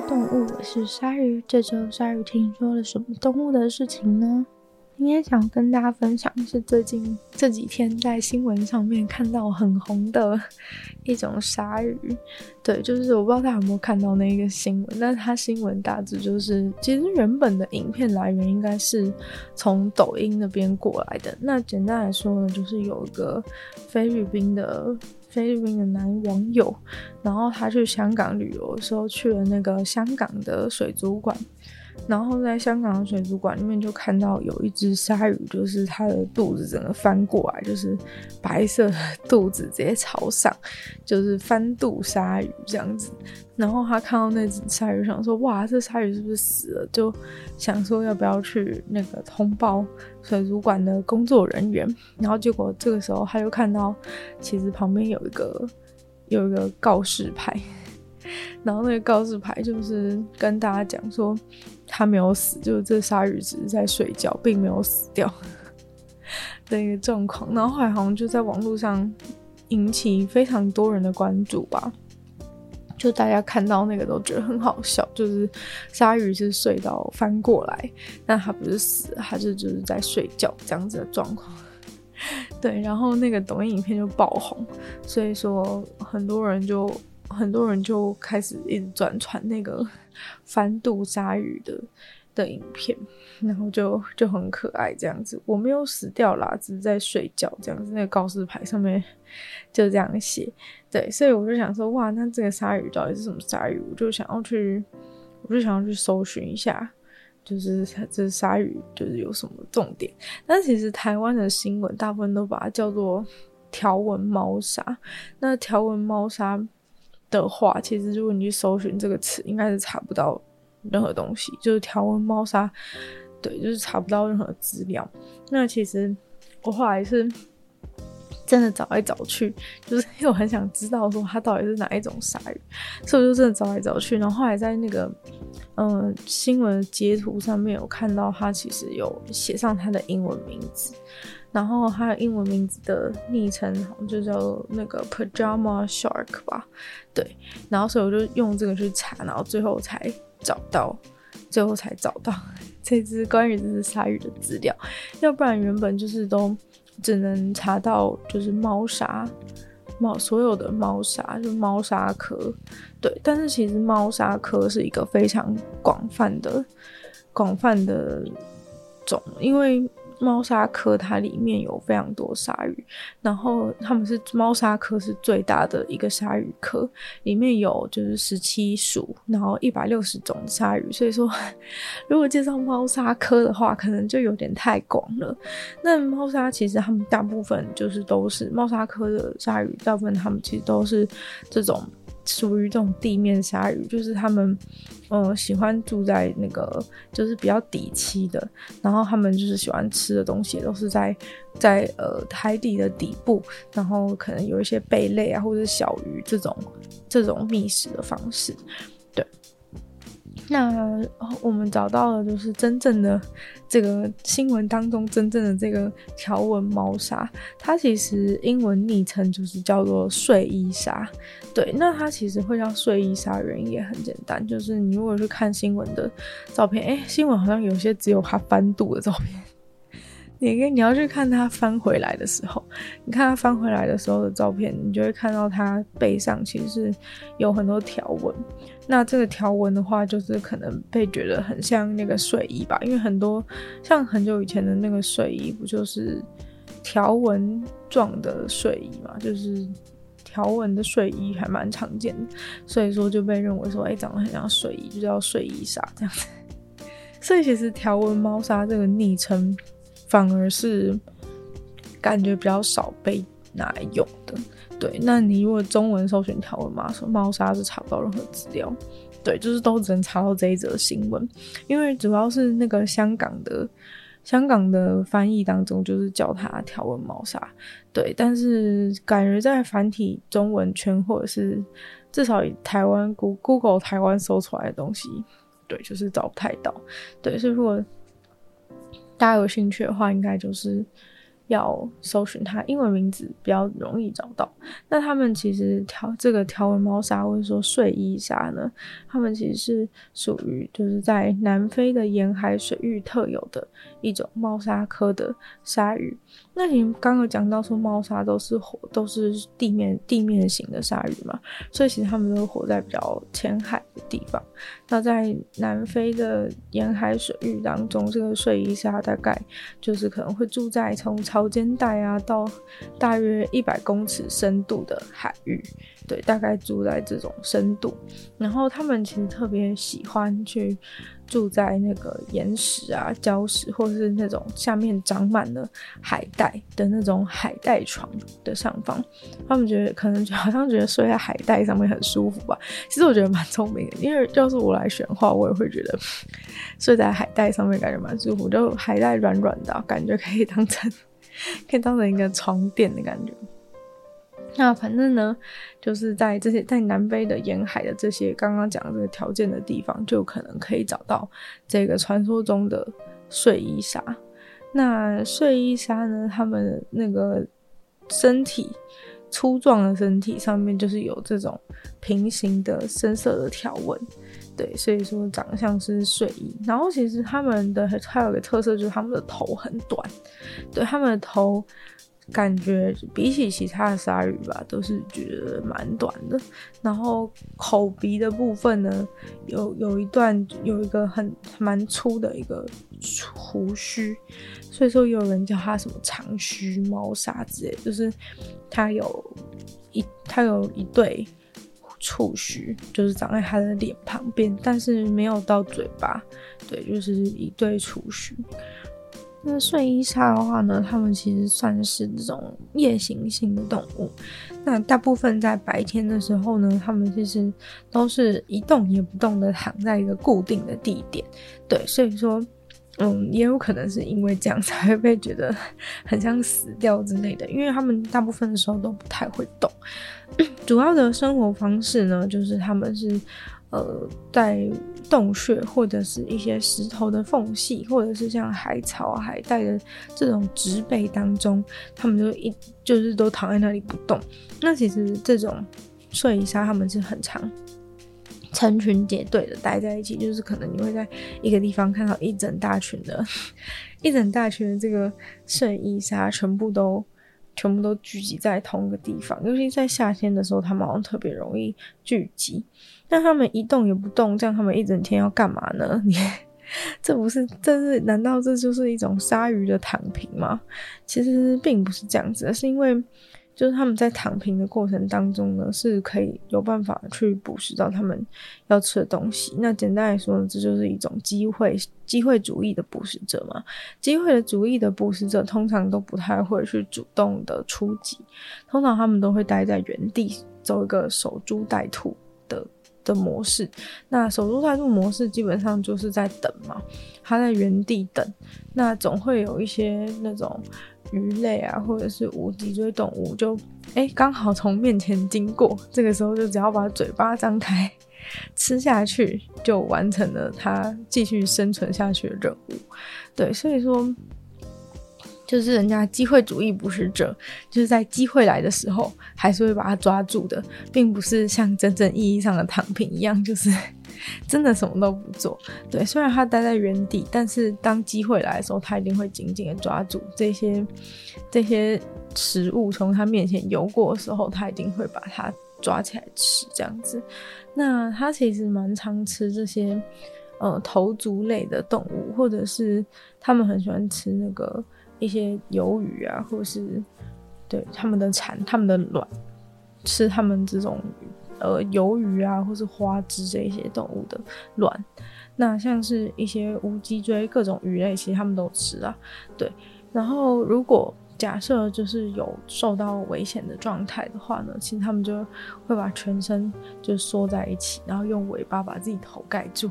动物，我是鲨鱼。这周鲨鱼听说了什么动物的事情呢？今天想跟大家分享的是最近这几天在新闻上面看到很红的一种鲨鱼。对，就是我不知道大家有没有看到那个新闻，但是它新闻大致就是，其实原本的影片来源应该是从抖音那边过来的。那简单来说呢，就是有一个菲律宾的。菲律宾的男网友，然后他去香港旅游的时候，去了那个香港的水族馆，然后在香港的水族馆里面就看到有一只鲨鱼，就是它的肚子整个翻过来，就是白色的肚子直接朝上，就是翻肚鲨鱼这样子。然后他看到那只鲨鱼，想说：“哇，这鲨鱼是不是死了？”就想说要不要去那个通报水族馆的工作人员。然后结果这个时候他又看到，其实旁边有一个有一个告示牌，然后那个告示牌就是跟大家讲说他没有死，就是这鲨鱼只是在睡觉，并没有死掉的一个状况。然后后来好像就在网络上引起非常多人的关注吧。就大家看到那个都觉得很好笑，就是鲨鱼是睡到翻过来，但它不是死，它是就是在睡觉这样子的状况。对，然后那个抖音影片就爆红，所以说很多人就很多人就开始一直转传那个 翻肚鲨鱼的的影片，然后就就很可爱这样子。我没有死掉啦，只是在睡觉这样子。那个告示牌上面就这样写。对，所以我就想说，哇，那这个鲨鱼到底是什么鲨鱼？我就想要去，我就想要去搜寻一下，就是这鲨鱼就是有什么重点。但其实台湾的新闻大部分都把它叫做条纹猫鲨。那条纹猫鲨的话，其实如果你去搜寻这个词，应该是查不到任何东西。就是条纹猫鲨，对，就是查不到任何资料。那其实我后来是。真的找来找去，就是因为我很想知道说它到底是哪一种鲨鱼，所以我就真的找来找去。然后后来在那个嗯、新闻截图上面有看到，它其实有写上它的英文名字，然后还有英文名字的昵称好像就叫那个 Pajama Shark 吧，对。然后所以我就用这个去查，然后最后才找到，最后才找到 这只关于这只鲨鱼的资料，要不然原本就是都。只能查到就是猫鲨，猫所有的猫鲨就猫鲨科，对，但是其实猫鲨科是一个非常广泛的、广泛的种，因为。猫鲨科它里面有非常多鲨鱼，然后它们是猫鲨科是最大的一个鲨鱼科，里面有就是十七属，然后一百六十种鲨鱼。所以说，如果介绍猫鲨科的话，可能就有点太广了。那猫鲨其实它们大部分就是都是猫鲨科的鲨鱼，大部分它们其实都是这种。属于这种地面鲨鱼，就是他们，呃，喜欢住在那个就是比较底栖的，然后他们就是喜欢吃的东西都是在在呃海底的底部，然后可能有一些贝类啊或者小鱼这种这种觅食的方式。对那我们找到了，就是真正的这个新闻当中真正的这个条纹猫砂，它其实英文昵称就是叫做睡衣砂。对，那它其实会叫睡衣砂，原因也很简单，就是你如果去看新闻的照片，哎，新闻好像有些只有它翻肚的照片。你你要去看它翻回来的时候，你看它翻回来的时候的照片，你就会看到它背上其实是有很多条纹。那这个条纹的话，就是可能被觉得很像那个睡衣吧，因为很多像很久以前的那个睡衣，不就是条纹状的睡衣嘛，就是条纹的睡衣还蛮常见的，所以说就被认为说，哎、长得很像睡衣，就叫睡衣鲨这样子。所以其实条纹猫砂这个昵称。反而是感觉比较少被拿来用的，对。那你如果中文搜寻条纹猫鲨，猫砂是查不到任何资料，对，就是都只能查到这一则新闻，因为主要是那个香港的香港的翻译当中就是叫它条纹猫砂，对。但是感觉在繁体中文圈或者是至少以台湾 Google 台湾搜出来的东西，对，就是找不太到，对。所以如果大家有兴趣的话，应该就是要搜寻它英文名字比较容易找到。那他们其实条这个条纹猫鲨或者说睡衣鲨呢，它们其实是属于就是在南非的沿海水域特有的一种猫鲨科的鲨鱼。那你刚刚讲到说猫鲨都是活都是地面地面型的鲨鱼嘛，所以其实它们都活在比较浅海的地方。那在南非的沿海水域当中，这个睡衣虾大概就是可能会住在从潮间带啊到大约一百公尺深度的海域，对，大概住在这种深度。然后他们其实特别喜欢去。住在那个岩石啊、礁石，或者是那种下面长满了海带的那种海带床的上方，他们觉得可能好像觉得睡在海带上面很舒服吧。其实我觉得蛮聪明的，因为要是我来选的话，我也会觉得睡在海带上面感觉蛮舒服，就海带软软的，感觉可以当成 可以当成一个床垫的感觉。那反正呢，就是在这些在南非的沿海的这些刚刚讲的这个条件的地方，就可能可以找到这个传说中的睡衣鲨。那睡衣鲨呢，它们那个身体粗壮的身体上面就是有这种平行的深色的条纹，对，所以说长得像是睡衣。然后其实它们的还有一个特色就是它们的头很短，对，它们的头。感觉比起其他的鲨鱼吧，都是觉得蛮短的。然后口鼻的部分呢，有有一段有一个很蛮粗的一个胡须，所以说有人叫它什么长须猫鲨之类，就是它有一它有一对触须，就是长在它的脸旁边，但是没有到嘴巴，对，就是一对触须。那睡衣鲨的话呢，它们其实算是这种夜行性的动物。那大部分在白天的时候呢，它们其实都是一动也不动的躺在一个固定的地点。对，所以说，嗯，也有可能是因为这样才会被觉得很像死掉之类的，因为它们大部分的时候都不太会动。主要的生活方式呢，就是他们是。呃，在洞穴或者是一些石头的缝隙，或者是像海草、海带的这种植被当中，他们就一就是都躺在那里不动。那其实这种睡衣鲨他们是很常成群结队的待在一起，就是可能你会在一个地方看到一整大群的，一整大群的这个睡衣鲨全部都。全部都聚集在同一个地方，尤其在夏天的时候，他们好像特别容易聚集。那他们一动也不动，这样他们一整天要干嘛呢？你 这不是，这是难道这就是一种鲨鱼的躺平吗？其实并不是这样子，是因为。就是他们在躺平的过程当中呢，是可以有办法去捕食到他们要吃的东西。那简单来说呢，这就是一种机会机会主义的捕食者嘛。机会的主义的捕食者通常都不太会去主动的出击，通常他们都会待在原地，走一个守株待兔的的模式。那守株待兔模式基本上就是在等嘛，他在原地等，那总会有一些那种。鱼类啊，或者是无脊椎动物，就哎刚好从面前经过，这个时候就只要把嘴巴张开，吃下去，就完成了它继续生存下去的任务。对，所以说。就是人家机会主义捕食者，就是在机会来的时候，还是会把它抓住的，并不是像真正意义上的躺平一样，就是真的什么都不做。对，虽然他待在原地，但是当机会来的时候，他一定会紧紧的抓住这些这些食物从他面前游过的时候，他一定会把它抓起来吃，这样子。那他其实蛮常吃这些呃头足类的动物，或者是他们很喜欢吃那个。一些鱿鱼啊，或是对他们的产、他们的卵，吃他们这种呃鱿鱼啊，或是花枝这一些动物的卵。那像是一些无脊椎各种鱼类，其实他们都吃啊。对，然后如果假设就是有受到危险的状态的话呢，其实他们就会把全身就缩在一起，然后用尾巴把自己头盖住。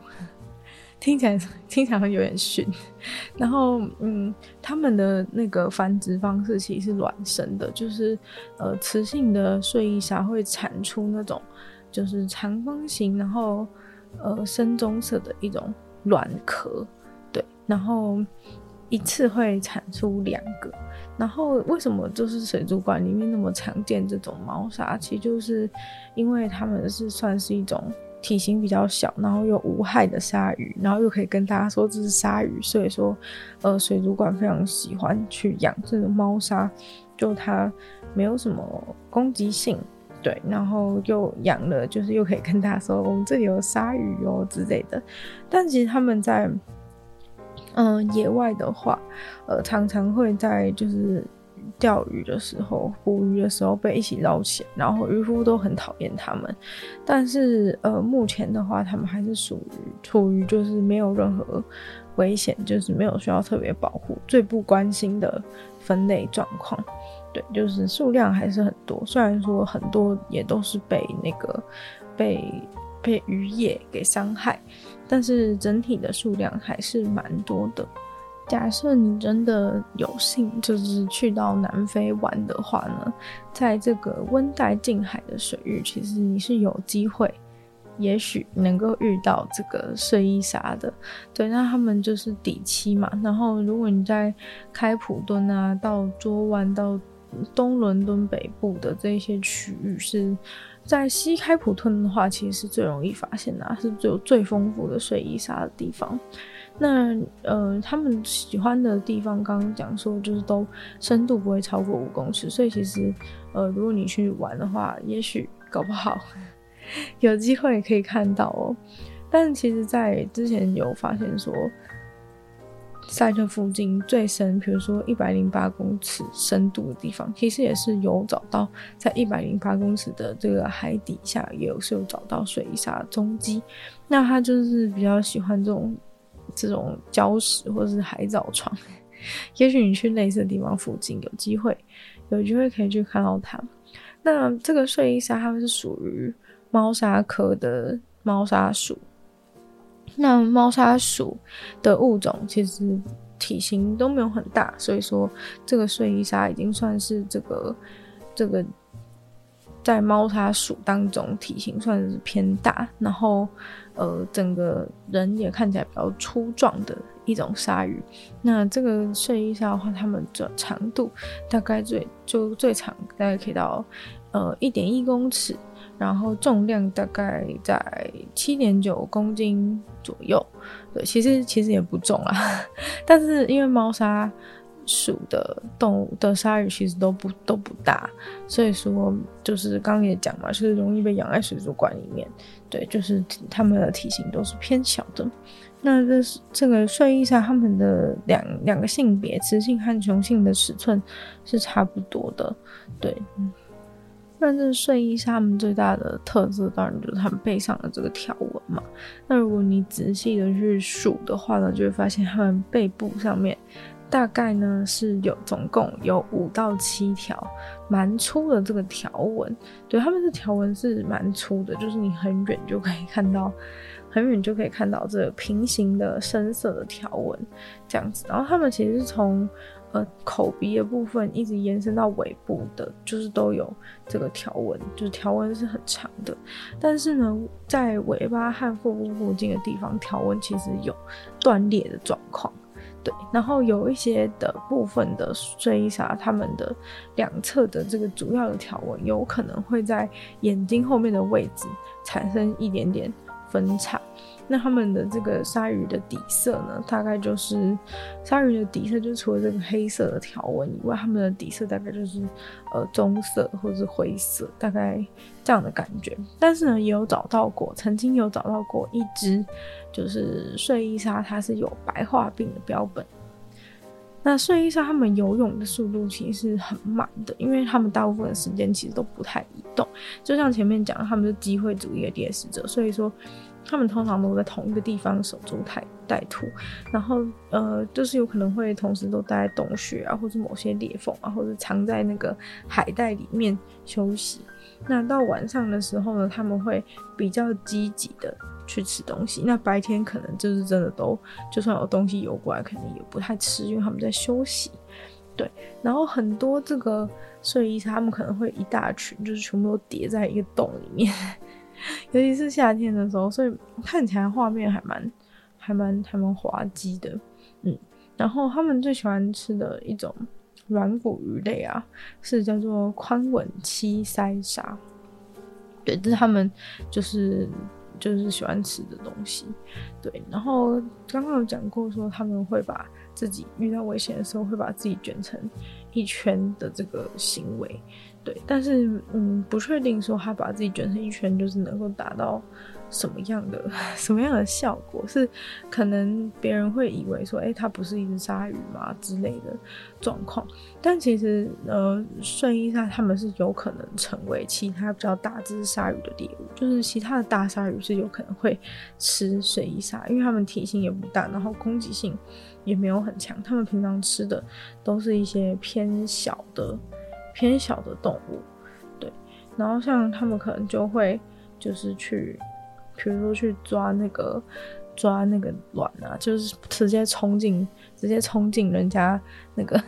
听起来 听起来会有点逊，然后嗯，他们的那个繁殖方式其实是卵生的，就是呃，雌性的睡衣鲨会产出那种就是长方形，然后呃深棕色的一种卵壳，对，然后一次会产出两个。然后为什么就是水族馆里面那么常见这种猫鲨？其实就是因为它们是算是一种体型比较小，然后又无害的鲨鱼，然后又可以跟大家说这是鲨鱼，所以说呃水族馆非常喜欢去养这个猫鲨，就它没有什么攻击性，对，然后又养了就是又可以跟大家说我们这里有鲨鱼哦之类的，但其实他们在。嗯、野外的话，呃，常常会在就是钓鱼的时候、捕鱼的时候被一起捞起来，然后渔夫都很讨厌他们。但是，呃，目前的话，他们还是属于处于就是没有任何危险，就是没有需要特别保护、最不关心的分类状况。对，就是数量还是很多，虽然说很多也都是被那个被被渔业给伤害。但是整体的数量还是蛮多的。假设你真的有幸就是去到南非玩的话呢，在这个温带近海的水域，其实你是有机会，也许能够遇到这个睡衣鲨的。对，那他们就是底栖嘛。然后如果你在开普敦啊，到桌湾，到东伦敦北部的这些区域是。在西开普敦的话，其实是最容易发现的，是最有最丰富的睡衣沙的地方。那呃，他们喜欢的地方，刚刚讲说就是都深度不会超过五公尺，所以其实呃，如果你去玩的话，也许搞不好有机会可以看到哦。但其实，在之前有发现说。赛特附近最深，比如说一百零八公尺深度的地方，其实也是有找到，在一百零八公尺的这个海底下，也有是有找到水下踪迹。那他就是比较喜欢这种这种礁石或者是海藻床。也许你去类似的地方附近，有机会有机会可以去看到它。那这个睡衣鲨它们是属于猫鲨科的猫鲨属。那猫鲨属的物种其实体型都没有很大，所以说这个睡衣鲨已经算是这个这个在猫鲨属当中体型算是偏大，然后呃整个人也看起来比较粗壮的一种鲨鱼。那这个睡衣鲨的话，它们的长度大概最就最长大概可以到呃一点一公尺。然后重量大概在七点九公斤左右，对，其实其实也不重啊，但是因为猫砂属的动物的鲨鱼其实都不都不大，所以说就是刚刚也讲嘛，就是容易被养在水族馆里面，对，就是它们的体型都是偏小的。那这是这个睡衣鲨它们的两两个性别，雌性和雄性的尺寸是差不多的，对。那这睡衣鲨它们最大的特色，当然就是它们背上的这个条纹嘛。那如果你仔细的去数的话呢，就会发现它们背部上面大概呢是有总共有五到七条蛮粗的这个条纹。对，它们的条纹是蛮粗的，就是你很远就可以看到，很远就可以看到这个平行的深色的条纹这样子。然后它们其实是从呃，口鼻的部分一直延伸到尾部的，就是都有这个条纹，就是条纹是很长的。但是呢，在尾巴和腹部附近的地方，条纹其实有断裂的状况。对，然后有一些的部分的睡衣鲨，它们的两侧的这个主要的条纹，有可能会在眼睛后面的位置产生一点点分叉。那他们的这个鲨鱼的底色呢，大概就是鲨鱼的底色，就除了这个黑色的条纹以外，它们的底色大概就是呃棕色或者是灰色，大概这样的感觉。但是呢，也有找到过，曾经有找到过一只就是睡衣鲨，它是有白化病的标本。那睡衣鲨它们游泳的速度其实是很慢的，因为它们大部分时间其实都不太移动，就像前面讲的，它们是机会主义的猎食者，所以说。他们通常都在同一个地方守株待待兔，然后呃，就是有可能会同时都待在洞穴啊，或者某些裂缝啊，或者藏在那个海带里面休息。那到晚上的时候呢，他们会比较积极的去吃东西。那白天可能就是真的都，就算有东西游过来，肯定也不太吃，因为他们在休息。对，然后很多这个睡衣，他们可能会一大群，就是全部都叠在一个洞里面。尤其是夏天的时候，所以看起来画面还蛮、还蛮、还蛮滑稽的。嗯，然后他们最喜欢吃的一种软骨鱼类啊，是叫做宽吻七鳃鲨。对，这是他们就是就是喜欢吃的东西。对，然后刚刚有讲过说他们会把自己遇到危险的时候会把自己卷成一圈的这个行为。对，但是嗯，不确定说他把自己卷成一圈就是能够达到。什么样的 什么样的效果是可能别人会以为说，哎、它不是一只鲨鱼嘛之类的状况，但其实呃，睡衣鲨它们是有可能成为其他比较大只鲨鱼的猎物，就是其他的大鲨鱼是有可能会吃睡衣鲨，因为它们体型也不大，然后攻击性也没有很强，它们平常吃的都是一些偏小的偏小的动物，对，然后像他们可能就会就是去。比如说去抓那个抓那个卵啊，就是直接冲进直接冲进人家那个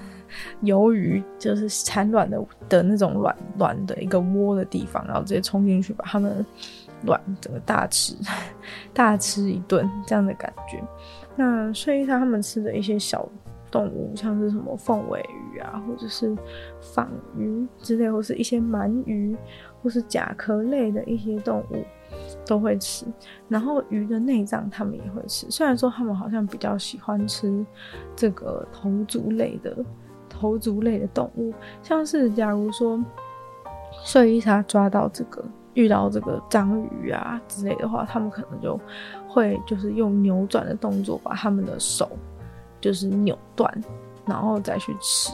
鱿鱼就是产卵的的那种卵卵的一个窝的地方，然后直接冲进去把它们卵整个大吃 大吃一顿这样的感觉。那睡衣鲨他们吃的一些小动物，像是什么凤尾鱼啊，或者是仿鱼之类，或是一些鳗鱼，或是甲壳类的一些动物。都会吃，然后鱼的内脏他们也会吃。虽然说他们好像比较喜欢吃这个头足类的头足类的动物，像是假如说睡衣鲨抓到这个遇到这个章鱼啊之类的话，他们可能就会就是用扭转的动作把他们的手就是扭断，然后再去吃。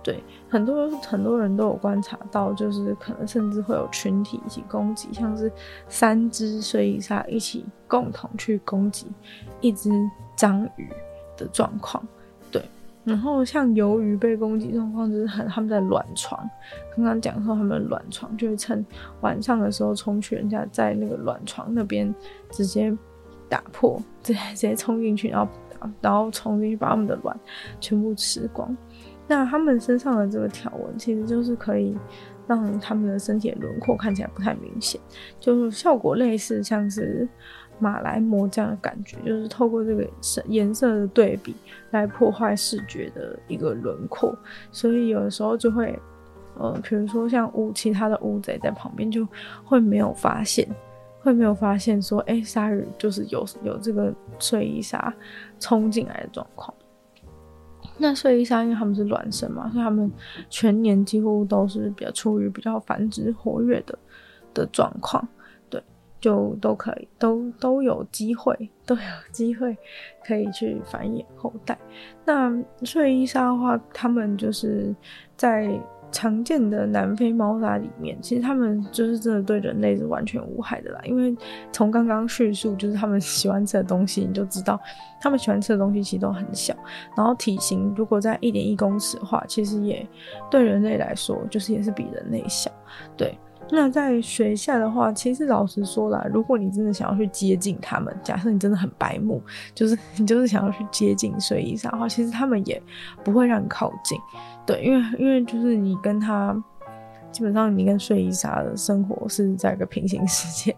对，很多很多人都有观察到，就是可能甚至会有群体一起攻击，像是三只睡衣鲨一起共同去攻击一只章鱼的状况。对，然后像鱿鱼被攻击状况，就是很他们在卵床，刚刚讲说他们卵床就会趁晚上的时候冲去人家在那个卵床那边直接打破，直接直接冲进去，然后然后冲进去把他们的卵全部吃光。那他们身上的这个条纹，其实就是可以让他们的身体的轮廓看起来不太明显，就是效果类似像是马来貘这样的感觉，就是透过这个颜色的对比来破坏视觉的一个轮廓，所以有的时候就会，呃，比如说像乌其他的乌贼在旁边就会没有发现，会没有发现说，哎、欸，鲨鱼就是有有这个睡衣鲨冲进来的状况。那睡衣鲨因为他们是卵生嘛，所以他们全年几乎都是比较处于比较繁殖活跃的的状况，对，就都可以都都有机会都有机会可以去繁衍后代。那睡衣鲨的话，他们就是在。常见的南非猫砂里面，其实它们就是真的对人类是完全无害的啦。因为从刚刚叙述，就是它们喜欢吃的东西，你就知道它们喜欢吃的东西其实都很小，然后体型如果在一点一公尺的话，其实也对人类来说就是也是比人类小。对，那在水下的话，其实老实说啦，如果你真的想要去接近他们，假设你真的很白目，就是 你就是想要去接近睡衣鲨的话，其实他们也不会让你靠近。对，因为因为就是你跟他，基本上你跟睡衣鲨的生活是在一个平行世界，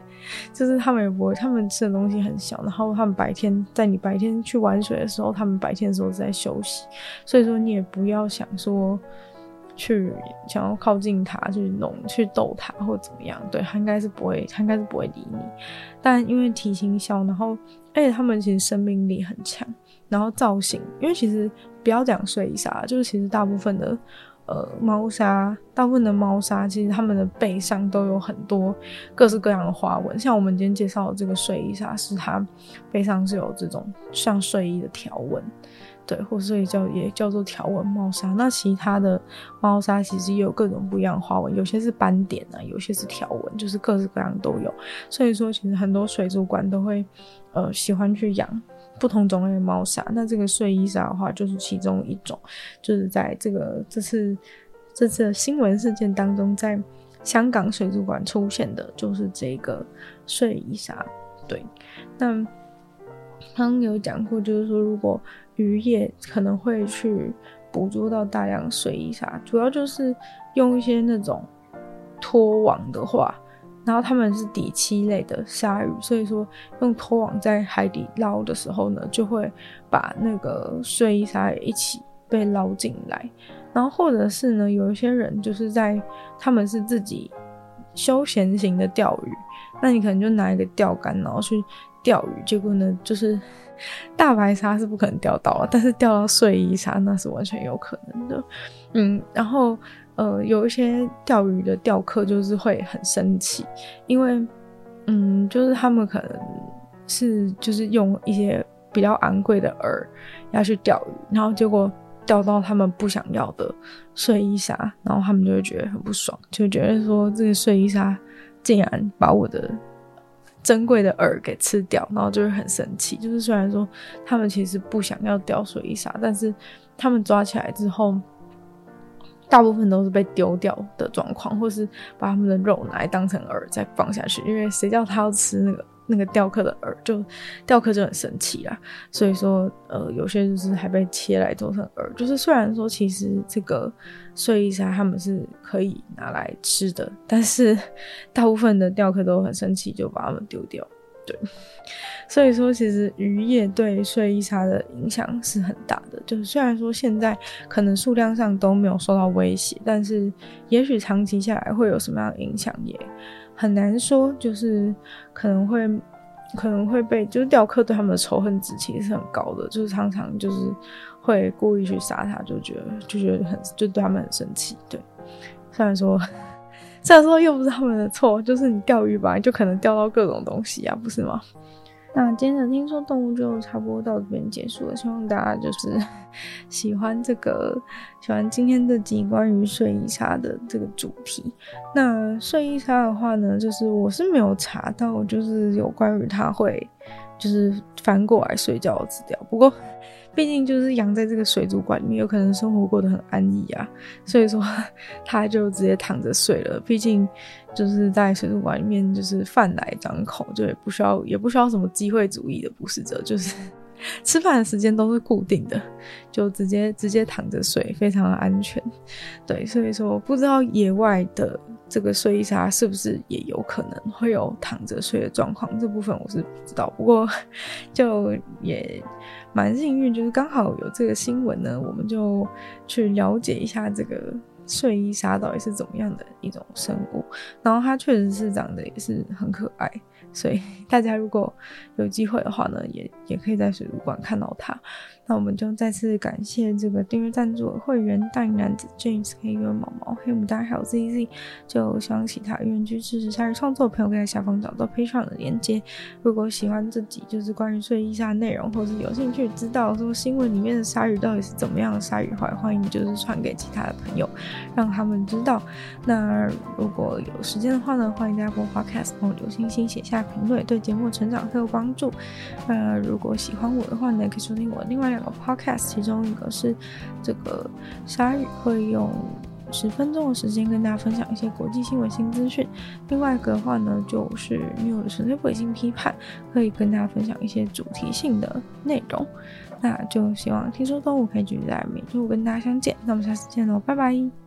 就是他们也不会，他们吃的东西很小，然后他们白天在你白天去玩水的时候，他们白天的时候是在休息，所以说你也不要想说去想要靠近他去弄去逗他或怎么样，对，他应该是不会，他应该是不会理你，但因为体型小，然后而且他们其实生命力很强。然后造型，因为其实不要讲睡衣啥，就是其实大部分的呃猫砂，大部分的猫砂其实它们的背上都有很多各式各样的花纹。像我们今天介绍的这个睡衣鲨，是它背上是有这种像睡衣的条纹，对，或所以叫也叫做条纹猫砂。那其他的猫砂其实也有各种不一样的花纹，有些是斑点啊，有些是条纹，就是各式各样都有。所以说，其实很多水族馆都会呃喜欢去养。不同种类的猫砂，那这个睡衣砂的话就是其中一种，就是在这个这次这次的新闻事件当中，在香港水族馆出现的就是这个睡衣鲨。对，那刚刚有讲过，就是说如果渔业可能会去捕捉到大量睡衣鲨，主要就是用一些那种拖网的话。然后他们是底栖类的鲨鱼，所以说用拖网在海底捞的时候呢，就会把那个睡衣鲨一起被捞进来。然后或者是呢，有一些人就是在他们是自己休闲型的钓鱼，那你可能就拿一个钓竿，然后去钓鱼，结果呢，就是大白鲨是不可能钓到了，但是钓到睡衣鲨那是完全有可能的。嗯，然后呃，有一些钓鱼的钓客就是会很生气，因为嗯，就是他们可能是就是用一些比较昂贵的饵要去钓鱼，然后结果。钓到他们不想要的睡衣鲨，然后他们就会觉得很不爽，就觉得说这个睡衣鲨竟然把我的珍贵的饵给吃掉，然后就会很生气。就是虽然说他们其实不想要钓睡衣鲨，但是他们抓起来之后，大部分都是被丢掉的状况，或是把他们的肉拿来当成饵再放下去，因为谁叫他要吃那个。那个钓客的饵，就钓客就很生气啦，所以说，呃，有些就是还被切来做成饵。就是虽然说其实这个睡衣鲨他们是可以拿来吃的，但是大部分的钓客都很生气，就把它们丢掉。对，所以说其实渔业对睡衣鲨的影响是很大的。就是虽然说现在可能数量上都没有受到威胁，但是也许长期下来会有什么样的影响也。很难说，就是可能会可能会被，就是钓客对他们的仇恨值其实是很高的，就是常常就是会故意去杀他，就觉得就觉得很就对他们很生气。对，虽然说虽然说又不是他们的错，就是你钓鱼吧，就可能钓到各种东西啊，不是吗？那今天的听说动物就差不多到这边结束了，希望大家就是喜欢这个，喜欢今天这集关于睡衣鲨的这个主题。那睡衣鲨的话呢，就是我是没有查到，就是有关于它会就是翻过来睡觉的资料，不过。毕竟就是养在这个水族馆里面，有可能生活过得很安逸啊，所以说 他就直接躺着睡了。毕竟就是在水族馆里面，就是饭来张口，就也不需要也不需要什么机会主义的捕食者，就是 吃饭的时间都是固定的，就直接直接躺着睡，非常的安全。对，所以说不知道野外的。这个睡衣鲨是不是也有可能会有躺着睡的状况？这部分我是不知道，不过 就也蛮幸运，就是刚好有这个新闻呢，我们就去了解一下这个睡衣鲨到底是怎么样的一种生物。然后它确实是长得也是很可爱，所以 大家如果有机会的话呢，也也可以在水族馆看到它。那我们就再次感谢这个订阅赞助的会员大龄男子 James、黑月毛毛、黑牡丹还有 ZZ。就希望其他愿意支持鲨鱼创作的朋友可以在下方找到 Patreon 的链接。如果喜欢这集就是关于睡衣鲨的内容，或是有兴趣知道说新闻里面的鲨鱼到底是怎么样的鲨鱼话，欢迎就是传给其他的朋友，让他们知道。那如果有时间的话呢，欢迎大家播 Podcast 帮我留星星、写下评论，对节目成长很有帮助。那如果喜欢我的话呢，可以收听我另外两个 podcast，其中一个是这个鲨鱼会用十分钟的时间跟大家分享一些国际新闻新资讯，另外一个的话呢就是 New 的纯粹伪性批判，可以跟大家分享一些主题性的内容。那就希望听说动物可以继续在每周五跟大家相见，那我们下次见喽，拜拜。